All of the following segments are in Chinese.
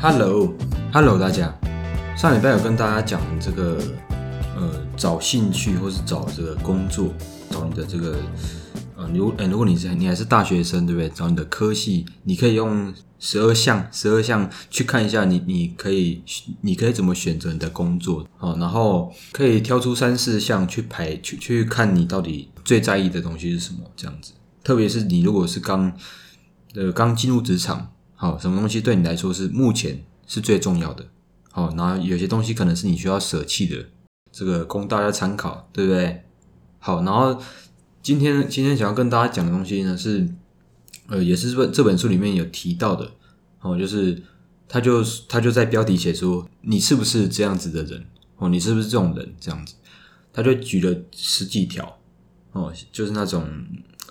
Hello，Hello，大家。上礼拜有跟大家讲这个，呃，找兴趣或是找这个工作，找你的这个，呃，如，呃，如果你是你还是大学生，对不对？找你的科系，你可以用十二项，十二项去看一下，你你可以，你可以怎么选择你的工作，哦，然后可以挑出三四项去排，去去看你到底最在意的东西是什么，这样子。特别是你如果是刚，呃，刚进入职场。好，什么东西对你来说是目前是最重要的？好，然后有些东西可能是你需要舍弃的，这个供大家参考，对不对？好，然后今天今天想要跟大家讲的东西呢，是呃，也是这本这本书里面有提到的，哦，就是他就他就在标题写说，你是不是这样子的人？哦，你是不是这种人？这样子，他就举了十几条，哦，就是那种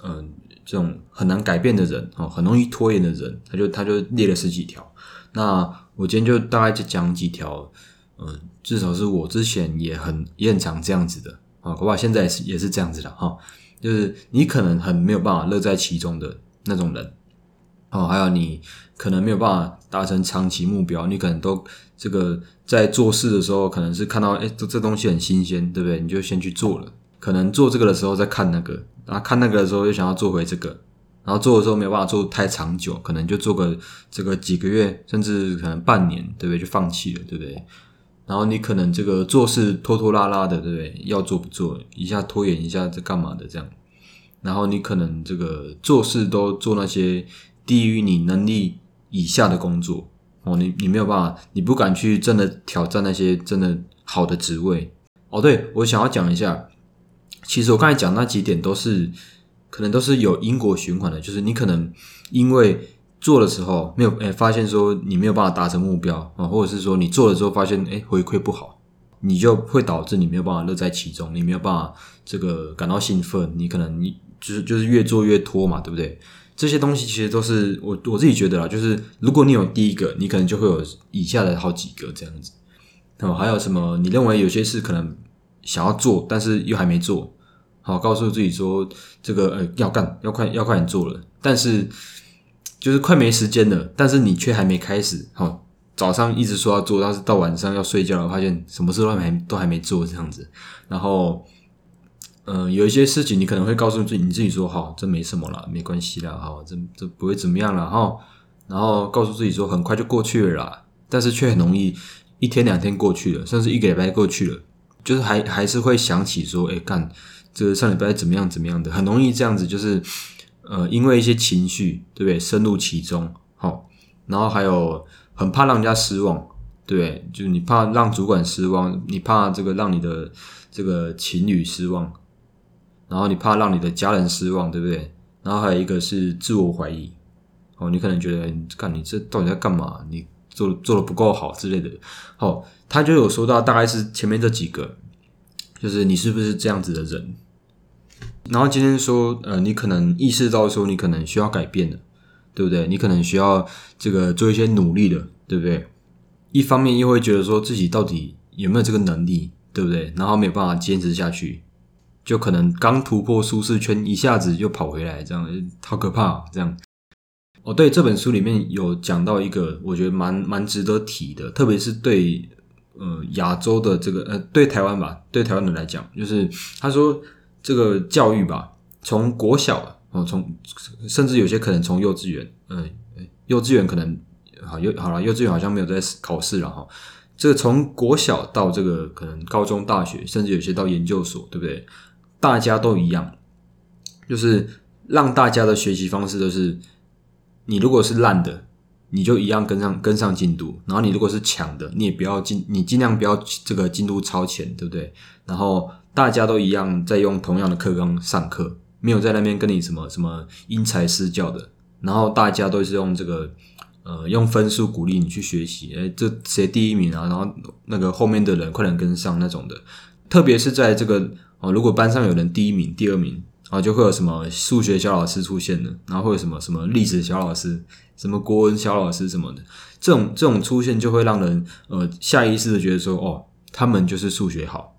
嗯。这种很难改变的人哦，很容易拖延的人，他就他就列了十几条。那我今天就大概就讲几条，嗯，至少是我之前也很也很常这样子的啊，恐怕现在也是也是这样子的哈。就是你可能很没有办法乐在其中的那种人哦，还有你可能没有办法达成长期目标，你可能都这个在做事的时候，可能是看到哎这这东西很新鲜，对不对？你就先去做了。可能做这个的时候再看那个。然后看那个的时候又想要做回这个，然后做的时候没有办法做太长久，可能就做个这个几个月，甚至可能半年，对不对？就放弃了，对不对？然后你可能这个做事拖拖拉拉的，对不对？要做不做，一下拖延一下在干嘛的这样？然后你可能这个做事都做那些低于你能力以下的工作哦，你你没有办法，你不敢去真的挑战那些真的好的职位哦。对我想要讲一下。其实我刚才讲那几点都是，可能都是有因果循环的，就是你可能因为做的时候没有诶发现说你没有办法达成目标啊，或者是说你做了之后发现诶回馈不好，你就会导致你没有办法乐在其中，你没有办法这个感到兴奋，你可能你就是就是越做越拖嘛，对不对？这些东西其实都是我我自己觉得啦，就是如果你有第一个，你可能就会有以下的好几个这样子。哦，还有什么？你认为有些事可能想要做，但是又还没做。好，告诉自己说这个呃要干，要快要快点做了，但是就是快没时间了，但是你却还没开始。好，早上一直说要做，但是到晚上要睡觉了，发现什么事都还都还没做这样子。然后，嗯，有一些事情你可能会告诉自己，你自己说好，这没什么了，没关系了，哈，这这不会怎么样了，哈。然后告诉自己说很快就过去了啦，但是却很容易一天两天过去了，甚至一个礼拜过去了，就是还还是会想起说，哎干。这个上礼拜怎么样怎么样的，很容易这样子，就是呃，因为一些情绪，对不对？深入其中，好，然后还有很怕让人家失望，对，就是你怕让主管失望，你怕这个让你的这个情侣失望，然后你怕让你的家人失望，对不对？然后还有一个是自我怀疑，哦，你可能觉得，看你这到底在干嘛？你做做的不够好之类的，好，他就有说到，大概是前面这几个，就是你是不是这样子的人？然后今天说，呃，你可能意识到说，你可能需要改变的，对不对？你可能需要这个做一些努力的，对不对？一方面又会觉得说自己到底有没有这个能力，对不对？然后没有办法坚持下去，就可能刚突破舒适圈，一下子就跑回来，这样好可怕。这样，哦，对，这本书里面有讲到一个，我觉得蛮蛮值得提的，特别是对呃亚洲的这个呃对台湾吧，对台湾人来讲，就是他说。这个教育吧，从国小哦，从甚至有些可能从幼稚园，嗯，幼稚园可能好幼好了，幼稚园好像没有在考试了哈。这个从国小到这个可能高中、大学，甚至有些到研究所，对不对？大家都一样，就是让大家的学习方式都是，你如果是烂的，你就一样跟上跟上进度；然后你如果是强的，你也不要尽，你尽量不要这个进度超前，对不对？然后。大家都一样在用同样的课纲上课，没有在那边跟你什么什么因材施教的。然后大家都是用这个呃用分数鼓励你去学习，哎，这谁第一名啊？然后那个后面的人快点跟上那种的。特别是在这个哦，如果班上有人第一名、第二名啊，就会有什么数学小老师出现的，然后会有什么什么历史小老师、什么国文小老师什么的。这种这种出现就会让人呃下意识的觉得说，哦，他们就是数学好。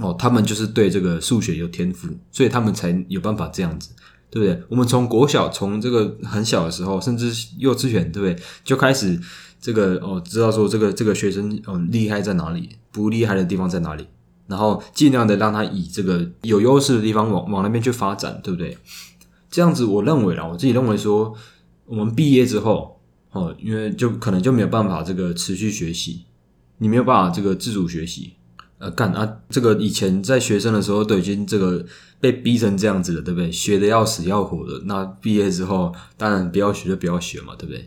哦，他们就是对这个数学有天赋，所以他们才有办法这样子，对不对？我们从国小，从这个很小的时候，甚至幼稚园，对不对？就开始这个哦，知道说这个这个学生哦厉害在哪里，不厉害的地方在哪里，然后尽量的让他以这个有优势的地方往往那边去发展，对不对？这样子，我认为啦，我自己认为说，我们毕业之后哦，因为就可能就没有办法这个持续学习，你没有办法这个自主学习。呃，干啊！这个以前在学生的时候都已经这个被逼成这样子了，对不对？学的要死要活的。那毕业之后，当然不要学就不要学嘛，对不对？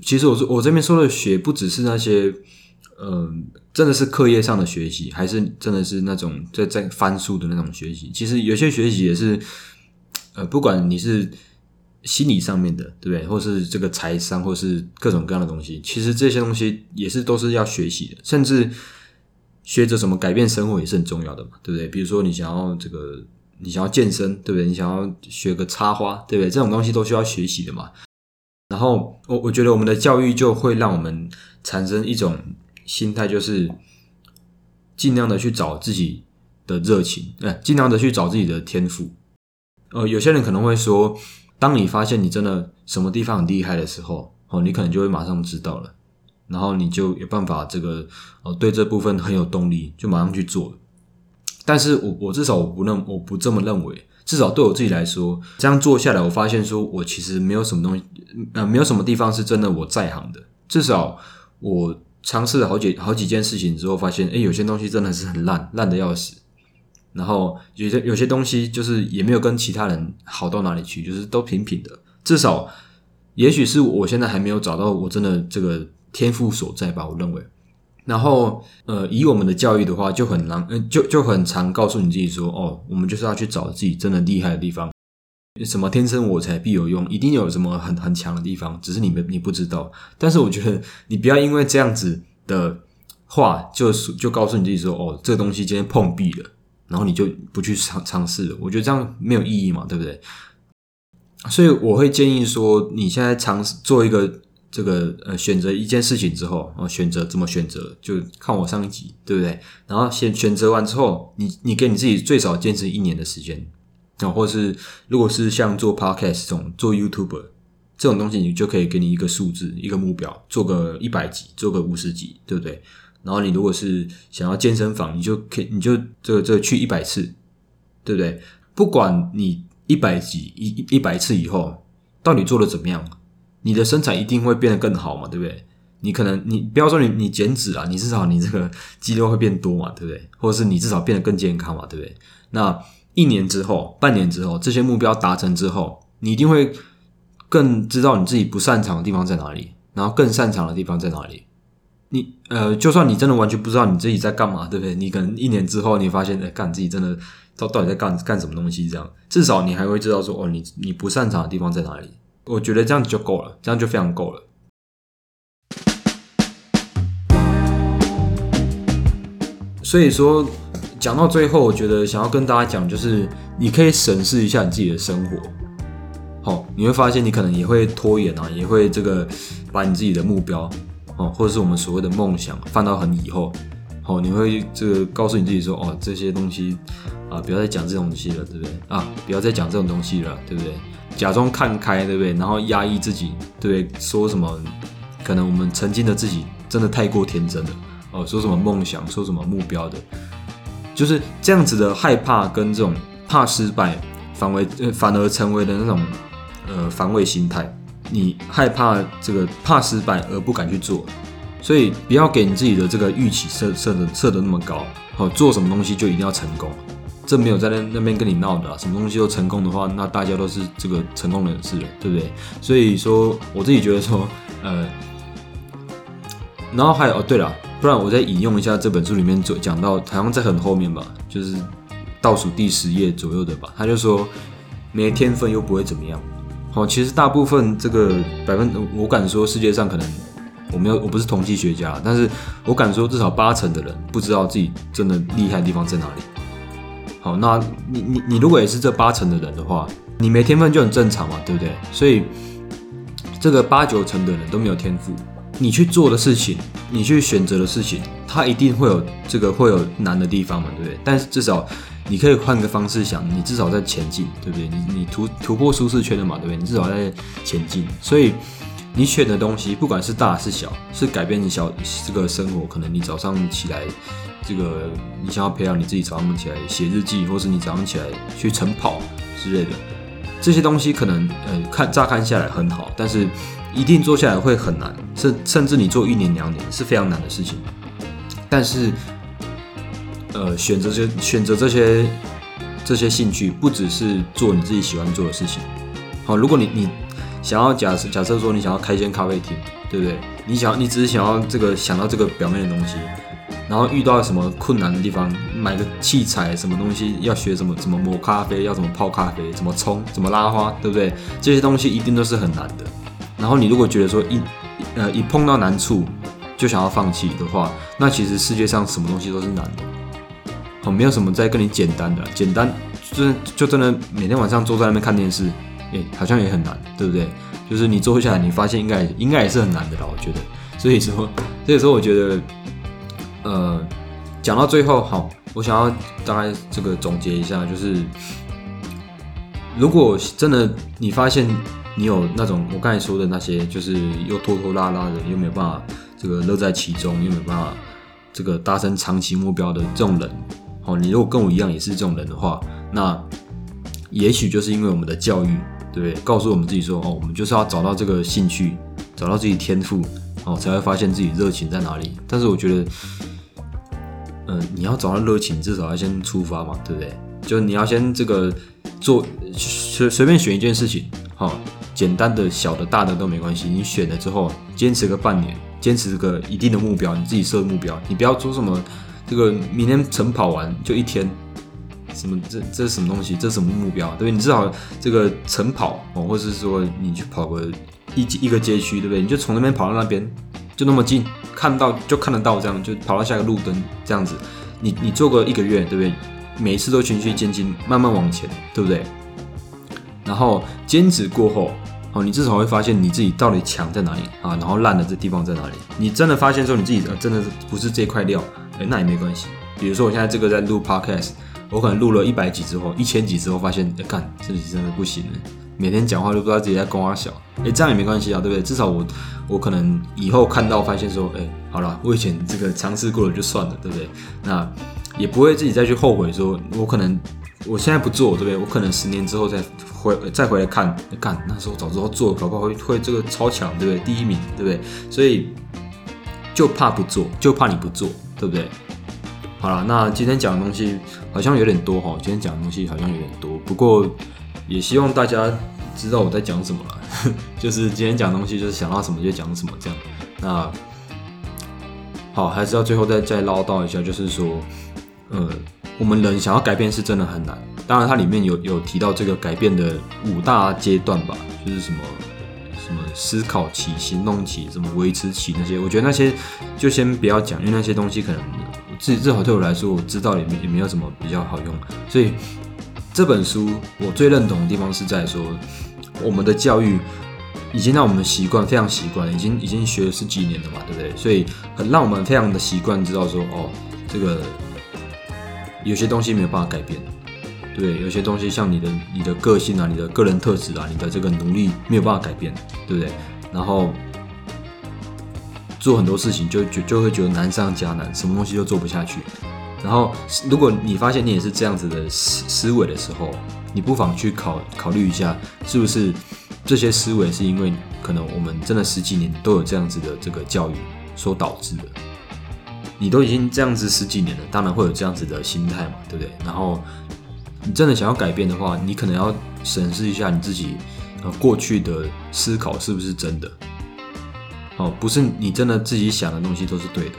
其实我说我这边说的学，不只是那些，嗯，真的是课业上的学习，还是真的是那种在在翻书的那种学习。其实有些学习也是，呃，不管你是心理上面的，对不对？或是这个财商，或是各种各样的东西，其实这些东西也是都是要学习的，甚至。学着怎么改变生活也是很重要的嘛，对不对？比如说你想要这个，你想要健身，对不对？你想要学个插花，对不对？这种东西都需要学习的嘛。然后我我觉得我们的教育就会让我们产生一种心态，就是尽量的去找自己的热情，哎，尽量的去找自己的天赋。呃，有些人可能会说，当你发现你真的什么地方很厉害的时候，哦，你可能就会马上知道了。然后你就有办法，这个呃，对这部分很有动力，就马上去做。但是我我至少我不认我不这么认为，至少对我自己来说，这样做下来，我发现说我其实没有什么东西，呃，没有什么地方是真的我在行的。至少我尝试了好几好几件事情之后，发现，哎，有些东西真的是很烂，烂的要死。然后有些有些东西就是也没有跟其他人好到哪里去，就是都平平的。至少，也许是我现在还没有找到我真的这个。天赋所在吧，我认为。然后，呃，以我们的教育的话，就很难，就就很常告诉你自己说，哦，我们就是要去找自己真的厉害的地方。什么天生我材必有用，一定有什么很很强的地方，只是你们你不知道。但是我觉得，你不要因为这样子的话，就就告诉你自己说，哦，这个东西今天碰壁了，然后你就不去尝尝试了。我觉得这样没有意义嘛，对不对？所以我会建议说，你现在尝试做一个。这个呃，选择一件事情之后，啊，选择怎么选择，就看我上一集，对不对？然后选选择完之后，你你给你自己最少坚持一年的时间，然后，或是如果是像做 podcast 这种做 YouTube 这种东西，你就可以给你一个数字，一个目标，做个一百集，做个五十集，对不对？然后你如果是想要健身房，你就可以，你就这个这个去一百次，对不对？不管你一百集一一百次以后，到底做的怎么样？你的身材一定会变得更好嘛，对不对？你可能你不要说你你减脂啊，你至少你这个肌肉会变多嘛，对不对？或者是你至少变得更健康嘛，对不对？那一年之后、半年之后，这些目标达成之后，你一定会更知道你自己不擅长的地方在哪里，然后更擅长的地方在哪里。你呃，就算你真的完全不知道你自己在干嘛，对不对？你可能一年之后你发现，哎，干自己真的到到底在干干什么东西？这样至少你还会知道说，哦，你你不擅长的地方在哪里。我觉得这样就够了，这样就非常够了。所以说，讲到最后，我觉得想要跟大家讲，就是你可以审视一下你自己的生活。好，你会发现你可能也会拖延啊，也会这个把你自己的目标哦，或者是我们所谓的梦想放到很以后。哦，你会这个告诉你自己说，哦，这些东西啊，不要再讲这种东西了，对不对？啊，不要再讲这种东西了，对不对？假装看开，对不对？然后压抑自己，对不对，说什么？可能我们曾经的自己真的太过天真了哦。说什么梦想，说什么目标的，就是这样子的害怕跟这种怕失败，反为反而成为了那种呃防卫心态。你害怕这个怕失败而不敢去做，所以不要给你自己的这个预期设设的设的那么高哦。做什么东西就一定要成功。这没有在那那边跟你闹的，什么东西都成功的话，那大家都是这个成功人士了，对不对？所以说，我自己觉得说，呃，然后还有哦，对了，不然我再引用一下这本书里面讲讲到，好像在很后面吧，就是倒数第十页左右的吧，他就说，没天分又不会怎么样。好，其实大部分这个百分，我敢说世界上可能我没有，我不是统计学家，但是我敢说至少八成的人不知道自己真的厉害的地方在哪里。好，那你你你如果也是这八成的人的话，你没天分就很正常嘛，对不对？所以这个八九成的人都没有天赋，你去做的事情，你去选择的事情，它一定会有这个会有难的地方嘛，对不对？但是至少你可以换个方式想，你至少在前进，对不对？你你突突破舒适圈了嘛，对不对？你至少在前进，所以你选的东西，不管是大是小，是改变你小这个生活，可能你早上起来，这个你想要培养你自己早上起来写日记，或是你早上起来去晨跑之类的，这些东西可能呃看乍看下来很好，但是一定做下来会很难，甚甚至你做一年两年是非常难的事情。但是，呃，选择这选择这些这些兴趣，不只是做你自己喜欢做的事情。好，如果你你想要假设假设说你想要开间咖啡厅，对不对？你想你只是想要这个想到这个表面的东西，然后遇到什么困难的地方，买个器材什么东西要学什么怎么磨咖啡，要怎么泡咖啡，怎么冲，怎么拉花，对不对？这些东西一定都是很难的。然后你如果觉得说一呃一碰到难处，就想要放弃的话，那其实世界上什么东西都是难的，哦，没有什么在跟你简单的，简单就就真的每天晚上坐在那边看电视，诶，好像也很难，对不对？就是你做下来，你发现应该应该也是很难的啦，我觉得。所以说，所以说我觉得，呃，讲到最后，好，我想要大概这个总结一下，就是如果真的你发现你有那种我刚才说的那些，就是又拖拖拉拉的，又没有办法。这个乐在其中，又没有办法这个达成长期目标的这种人，好，你如果跟我一样也是这种人的话，那也许就是因为我们的教育，对不对？告诉我们自己说，哦，我们就是要找到这个兴趣，找到自己天赋，哦，才会发现自己热情在哪里。但是我觉得，嗯，你要找到热情，至少要先出发嘛，对不对？就你要先这个做随随便选一件事情，哈，简单的、小的、大的都没关系。你选了之后，坚持个半年。坚持个一定的目标，你自己设目标，你不要说什么这个明天晨跑完就一天，什么这这是什么东西？这是什么目标？对不对？你至少这个晨跑哦，或者是说你去跑个一一个街区，对不对？你就从那边跑到那边，就那么近，看到就看得到，这样就跑到下一个路灯，这样子，你你做个一个月，对不对？每一次都循序渐进，慢慢往前，对不对？然后坚持过后。哦，你至少会发现你自己到底强在哪里啊，然后烂的这地方在哪里？你真的发现说你自己呃真的不是这块料，哎，那也没关系。比如说我现在这个在录 podcast，我可能录了一百集之后，一千集之后发现，哎，干，这里真的不行了，每天讲话都不知道自己在公阿小，哎，这样也没关系啊，对不对？至少我我可能以后看到发现说，哎，好了，我以前这个尝试过了就算了，对不对？那也不会自己再去后悔说，我可能。我现在不做，对不对？我可能十年之后再回再回来看，干那时候早知道做，搞不好会会这个超强，对不对？第一名，对不对？所以就怕不做，就怕你不做，对不对？好了，那今天讲的东西好像有点多哈，今天讲的东西好像有点多，不过也希望大家知道我在讲什么了，就是今天讲东西就是想到什么就讲什么这样。那好，还是要最后再再唠叨一下，就是说，呃。我们人想要改变是真的很难，当然它里面有有提到这个改变的五大阶段吧，就是什么什么思考期、行动期、什么维持期那些，我觉得那些就先不要讲，因为那些东西可能自己至少对我来说，我知道也没也没有什么比较好用。所以这本书我最认同的地方是在说，我们的教育已经让我们习惯非常习惯，已经已经学了十几年了嘛，对不对？所以很让我们非常的习惯知道说，哦，这个。有些东西没有办法改变，对，有些东西像你的你的个性啊，你的个人特质啊，你的这个努力没有办法改变，对不对？然后做很多事情就就就会觉得难上加难，什么东西都做不下去。然后如果你发现你也是这样子的思思维的时候，你不妨去考考虑一下，是不是这些思维是因为可能我们真的十几年都有这样子的这个教育所导致的。你都已经这样子十几年了，当然会有这样子的心态嘛，对不对？然后你真的想要改变的话，你可能要审视一下你自己，呃，过去的思考是不是真的？哦，不是你真的自己想的东西都是对的。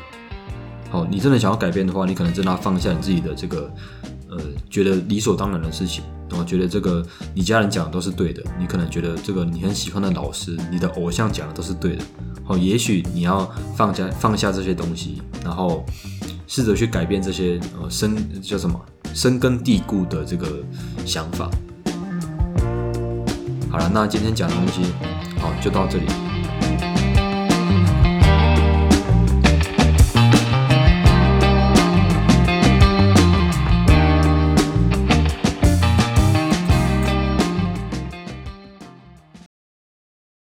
好，你真的想要改变的话，你可能真的要放下你自己的这个，呃，觉得理所当然的事情。我觉得这个你家人讲的都是对的，你可能觉得这个你很喜欢的老师、你的偶像讲的都是对的。好，也许你要放下放下这些东西，然后试着去改变这些呃深叫什么深根蒂固的这个想法。好了，那今天讲的东西好就到这里。